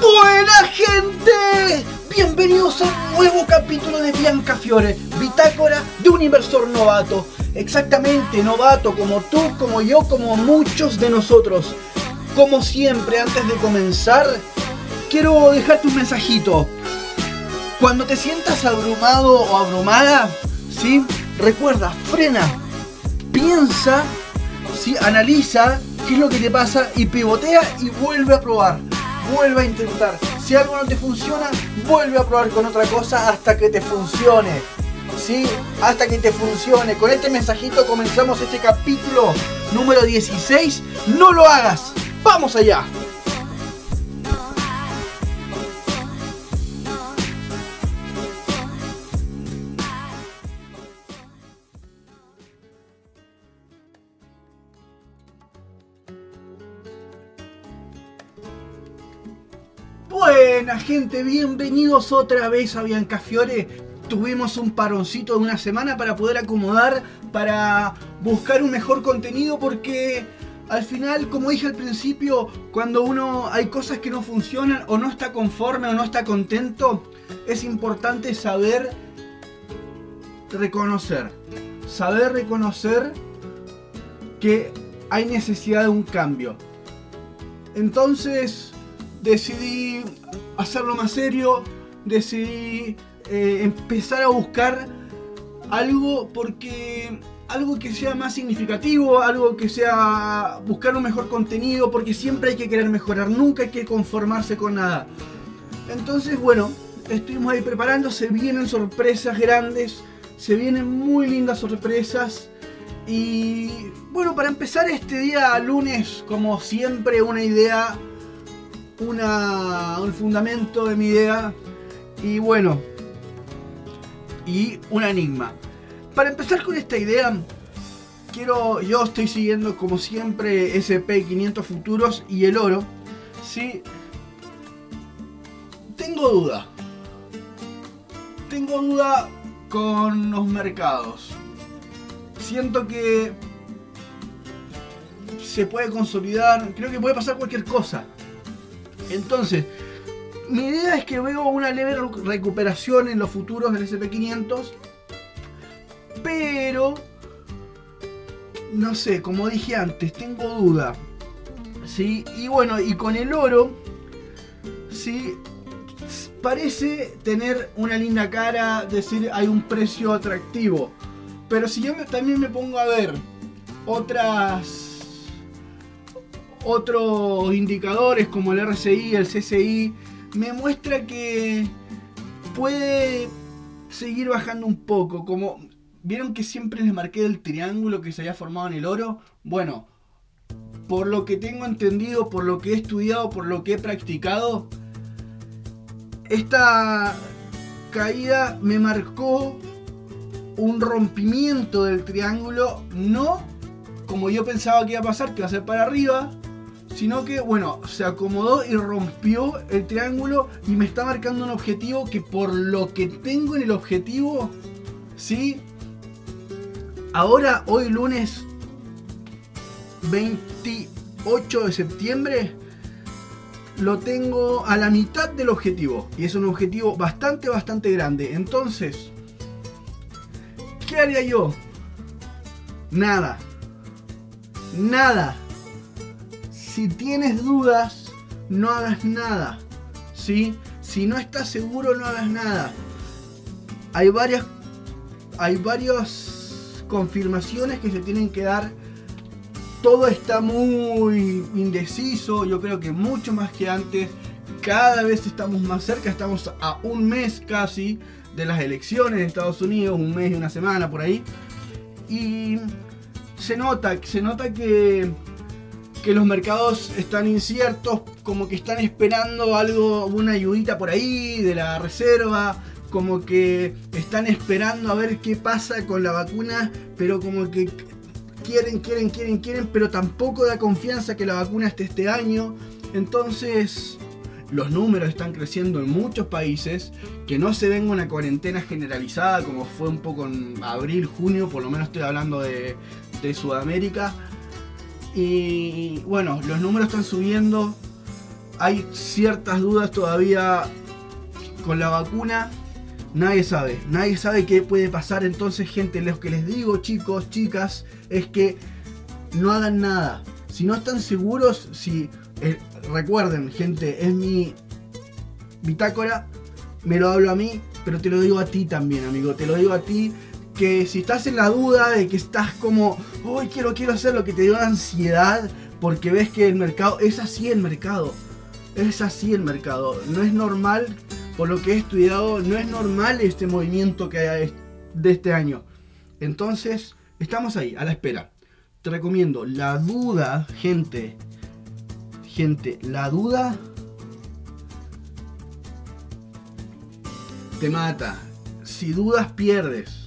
¡Buena gente! Bienvenidos a un nuevo capítulo de Bianca Fiore, bitácora de un inversor novato. Exactamente, novato, como tú, como yo, como muchos de nosotros. Como siempre, antes de comenzar, quiero dejarte un mensajito. Cuando te sientas abrumado o abrumada, ¿sí? Recuerda, frena, piensa, ¿sí? analiza qué es lo que te pasa y pivotea y vuelve a probar. Vuelve a intentar. Si algo no te funciona, vuelve a probar con otra cosa hasta que te funcione. ¿Sí? Hasta que te funcione. Con este mensajito comenzamos este capítulo número 16. No lo hagas. Vamos allá. Buena gente, bienvenidos otra vez a Bianca Fiore. Tuvimos un paroncito de una semana para poder acomodar, para buscar un mejor contenido porque al final, como dije al principio, cuando uno hay cosas que no funcionan o no está conforme o no está contento, es importante saber reconocer. Saber reconocer que hay necesidad de un cambio. Entonces decidí hacerlo más serio, decidí eh, empezar a buscar algo porque algo que sea más significativo, algo que sea buscar un mejor contenido, porque siempre hay que querer mejorar, nunca hay que conformarse con nada. Entonces, bueno, estuvimos ahí preparando, se vienen sorpresas grandes, se vienen muy lindas sorpresas. Y bueno, para empezar este día lunes, como siempre, una idea, una, un fundamento de mi idea. Y bueno, y un enigma. Para empezar con esta idea, quiero, yo estoy siguiendo como siempre SP500 futuros y el oro. Sí, tengo duda. Tengo duda con los mercados. Siento que se puede consolidar, creo que puede pasar cualquier cosa. Entonces, mi idea es que veo una leve recu- recuperación en los futuros del SP500, pero no sé, como dije antes, tengo duda. ¿Sí? Y bueno, y con el oro, sí, parece tener una linda cara, decir hay un precio atractivo. Pero si yo también me pongo a ver otras otros indicadores como el RSI, el CCI, me muestra que puede seguir bajando un poco. Como vieron que siempre les marqué el triángulo que se había formado en el oro. Bueno, por lo que tengo entendido, por lo que he estudiado, por lo que he practicado, esta caída me marcó un rompimiento del triángulo, no como yo pensaba que iba a pasar, que iba a ser para arriba, sino que, bueno, se acomodó y rompió el triángulo y me está marcando un objetivo que por lo que tengo en el objetivo, ¿sí? Ahora, hoy lunes 28 de septiembre, lo tengo a la mitad del objetivo. Y es un objetivo bastante, bastante grande. Entonces, ¿qué haría yo? Nada. Nada. Si tienes dudas, no hagas nada. ¿Sí? Si no estás seguro, no hagas nada. Hay varias. Hay varias confirmaciones que se tienen que dar. Todo está muy indeciso. Yo creo que mucho más que antes. Cada vez estamos más cerca. Estamos a un mes casi de las elecciones en Estados Unidos. Un mes y una semana por ahí. Y se nota, se nota que, que los mercados están inciertos, como que están esperando algo, una ayudita por ahí de la reserva, como que están esperando a ver qué pasa con la vacuna, pero como que quieren, quieren, quieren, quieren, pero tampoco da confianza que la vacuna esté este año. Entonces, los números están creciendo en muchos países, que no se venga una cuarentena generalizada como fue un poco en abril, junio, por lo menos estoy hablando de, de Sudamérica. Y bueno, los números están subiendo, hay ciertas dudas todavía con la vacuna. Nadie sabe, nadie sabe qué puede pasar. Entonces, gente, lo que les digo, chicos, chicas, es que no hagan nada. Si no están seguros, si eh, recuerden, gente, es mi bitácora, me lo hablo a mí, pero te lo digo a ti también, amigo. Te lo digo a ti que si estás en la duda de que estás como, uy, quiero, quiero hacer lo que te dio ansiedad, porque ves que el mercado, es así el mercado, es así el mercado. No es normal, por lo que he estudiado, no es normal este movimiento que hay de este año. Entonces, estamos ahí, a la espera. Te recomiendo, la duda, gente, gente, la duda te mata. Si dudas, pierdes.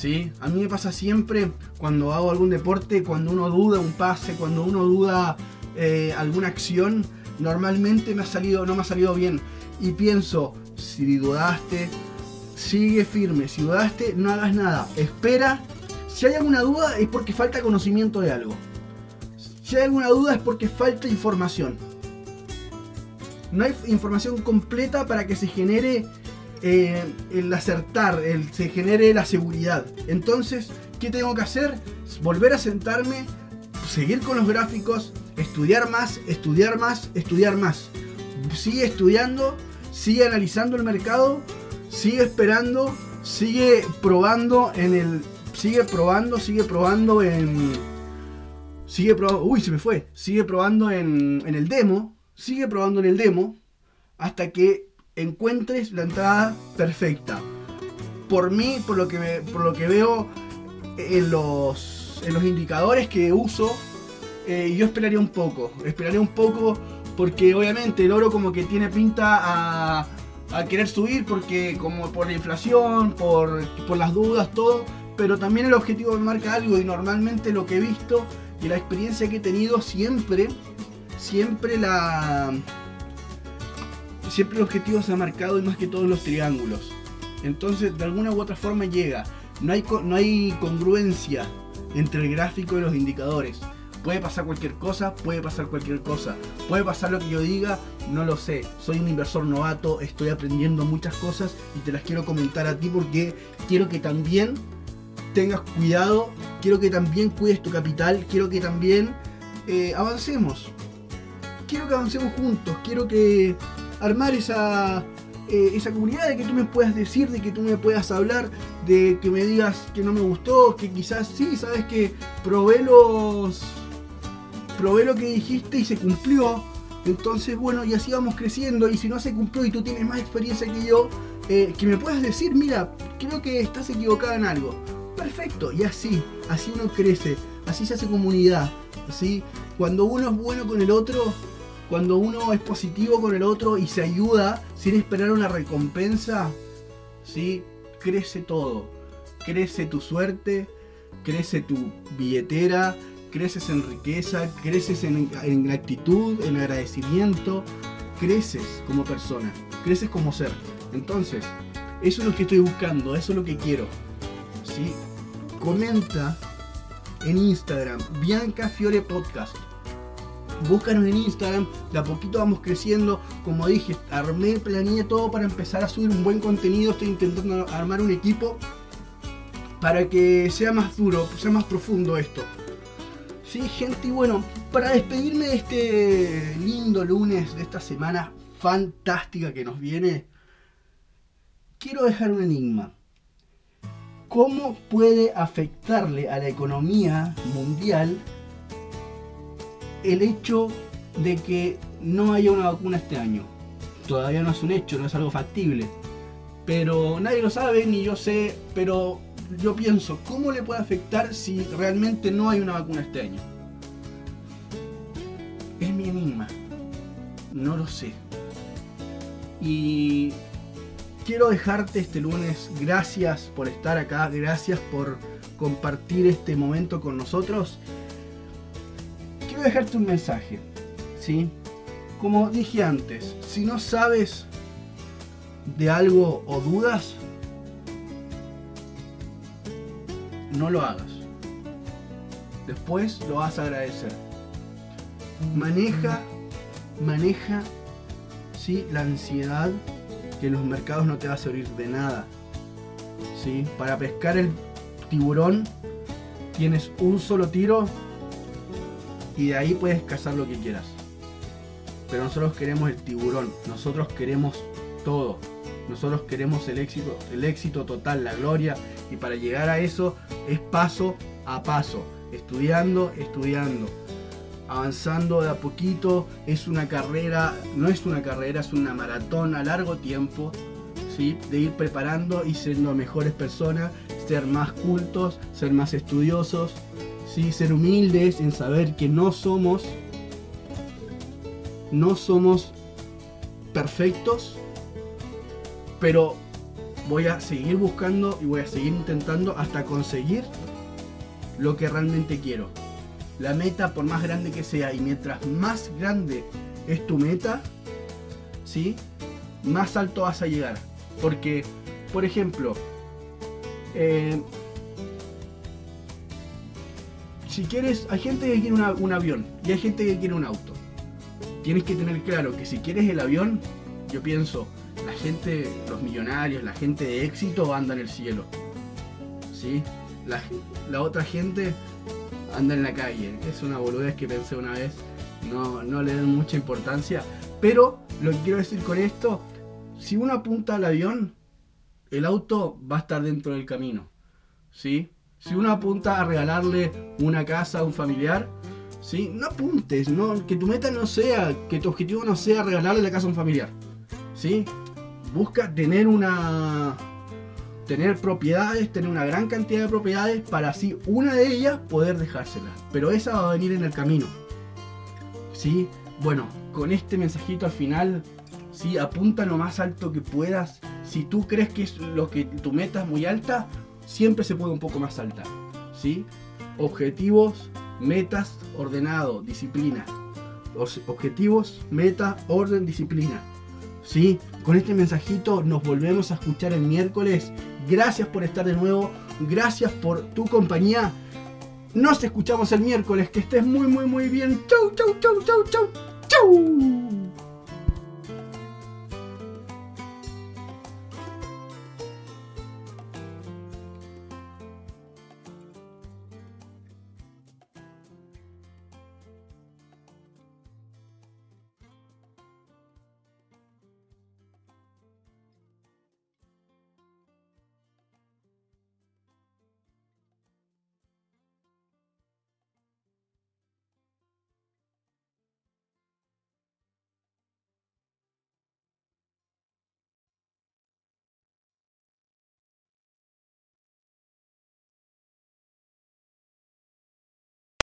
¿Sí? A mí me pasa siempre cuando hago algún deporte, cuando uno duda un pase, cuando uno duda eh, alguna acción, normalmente me ha salido, no me ha salido bien. Y pienso, si dudaste, sigue firme. Si dudaste, no hagas nada. Espera. Si hay alguna duda es porque falta conocimiento de algo. Si hay alguna duda es porque falta información. No hay información completa para que se genere eh, el acertar, el, se genere la seguridad. Entonces, ¿qué tengo que hacer? Volver a sentarme, seguir con los gráficos, estudiar más, estudiar más, estudiar más. Sigue estudiando, sigue analizando el mercado, sigue esperando, sigue probando en el. Sigue probando, sigue probando en Sigue probando. Uy, se me fue. Sigue probando en, el demo. Sigue probando en el demo. Hasta que encuentres la entrada perfecta. Por mí, por lo que, por lo que veo en los, en los indicadores que uso, eh, yo esperaría un poco. Esperaría un poco porque obviamente el oro como que tiene pinta a, a querer subir porque como por la inflación, por, por las dudas, todo. Pero también el objetivo me marca algo y normalmente lo que he visto y la experiencia que he tenido siempre, siempre la... Siempre el objetivo se ha marcado y más que todo en los triángulos. Entonces, de alguna u otra forma llega. No hay, no hay congruencia entre el gráfico y los indicadores. Puede pasar cualquier cosa, puede pasar cualquier cosa. Puede pasar lo que yo diga, no lo sé. Soy un inversor novato, estoy aprendiendo muchas cosas y te las quiero comentar a ti porque quiero que también tengas cuidado, quiero que también cuides tu capital, quiero que también eh, avancemos. Quiero que avancemos juntos, quiero que armar esa, eh, esa comunidad de que tú me puedas decir, de que tú me puedas hablar, de que me digas que no me gustó, que quizás sí, sabes que probé los. probé lo que dijiste y se cumplió. Entonces, bueno, y así vamos creciendo. Y si no se cumplió y tú tienes más experiencia que yo, eh, que me puedas decir, mira, creo que estás equivocada en algo perfecto. Y así, así uno crece, así se hace comunidad. Así, cuando uno es bueno con el otro, cuando uno es positivo con el otro y se ayuda sin esperar una recompensa, ¿sí? crece todo. Crece tu suerte, crece tu billetera, creces en riqueza, creces en, en actitud, en agradecimiento, creces como persona, creces como ser. Entonces, eso es lo que estoy buscando, eso es lo que quiero. ¿sí? comenta en Instagram, Bianca Fiore Podcast. Búscanos en Instagram, de a poquito vamos creciendo. Como dije, armé, planeé todo para empezar a subir un buen contenido. Estoy intentando armar un equipo para que sea más duro, sea más profundo esto. Sí, gente, y bueno, para despedirme de este lindo lunes, de esta semana fantástica que nos viene, quiero dejar un enigma. ¿Cómo puede afectarle a la economía mundial el hecho de que no haya una vacuna este año? Todavía no es un hecho, no es algo factible. Pero nadie lo sabe, ni yo sé, pero yo pienso, ¿cómo le puede afectar si realmente no hay una vacuna este año? Es mi enigma. No lo sé. Y quiero dejarte este lunes. Gracias por estar acá, gracias por compartir este momento con nosotros. Quiero dejarte un mensaje, ¿sí? como dije antes, si no sabes de algo o dudas, no lo hagas. Después lo vas a agradecer. Maneja, maneja, sí, la ansiedad que en los mercados no te va a servir de nada. ¿sí? Para pescar el tiburón tienes un solo tiro y de ahí puedes cazar lo que quieras. Pero nosotros queremos el tiburón, nosotros queremos todo. Nosotros queremos el éxito, el éxito total, la gloria. Y para llegar a eso es paso a paso. Estudiando, estudiando. Avanzando de a poquito. Es una carrera, no es una carrera, es una maratón a largo tiempo. ¿sí? De ir preparando y siendo mejores personas. Ser más cultos, ser más estudiosos. ¿Sí? Ser humildes en saber que no somos no somos perfectos, pero voy a seguir buscando y voy a seguir intentando hasta conseguir lo que realmente quiero. La meta, por más grande que sea, y mientras más grande es tu meta, ¿sí? más alto vas a llegar. Porque, por ejemplo, eh, si quieres, hay gente que quiere un avión y hay gente que quiere un auto tienes que tener claro que si quieres el avión, yo pienso, la gente, los millonarios, la gente de éxito anda en el cielo. ¿Sí? La, otra gente anda en la calle. Es una boludez que pensé una vez. No, no le den mucha importancia. Pero lo que quiero decir con esto, si uno apunta al avión, el auto va a estar dentro del camino. ¿Sí? Si uno apunta a regalarle una casa a un familiar, ¿sí? No apuntes, no, que tu meta no sea, que tu objetivo no sea regalarle la casa a un familiar, ¿sí? Busca tener una tener propiedades, tener una gran cantidad de propiedades para así una de ellas poder dejársela. Pero esa va a venir en el camino. ¿Sí? Bueno, con este mensajito al final, ¿sí? Apunta lo más alto que puedas. Si tú crees que es lo que tu meta es muy alta, siempre se puede un poco más alta. ¿Sí? Objetivos metas, ordenado, disciplina. objetivos, meta, orden, disciplina. ¿Sí? Con este mensajito nos volvemos a escuchar el miércoles. Gracias por estar de nuevo. Gracias por tu compañía. Nos escuchamos el miércoles. Que estés muy, muy, muy bien. Chau, chau, chau, chau, chau. Chau.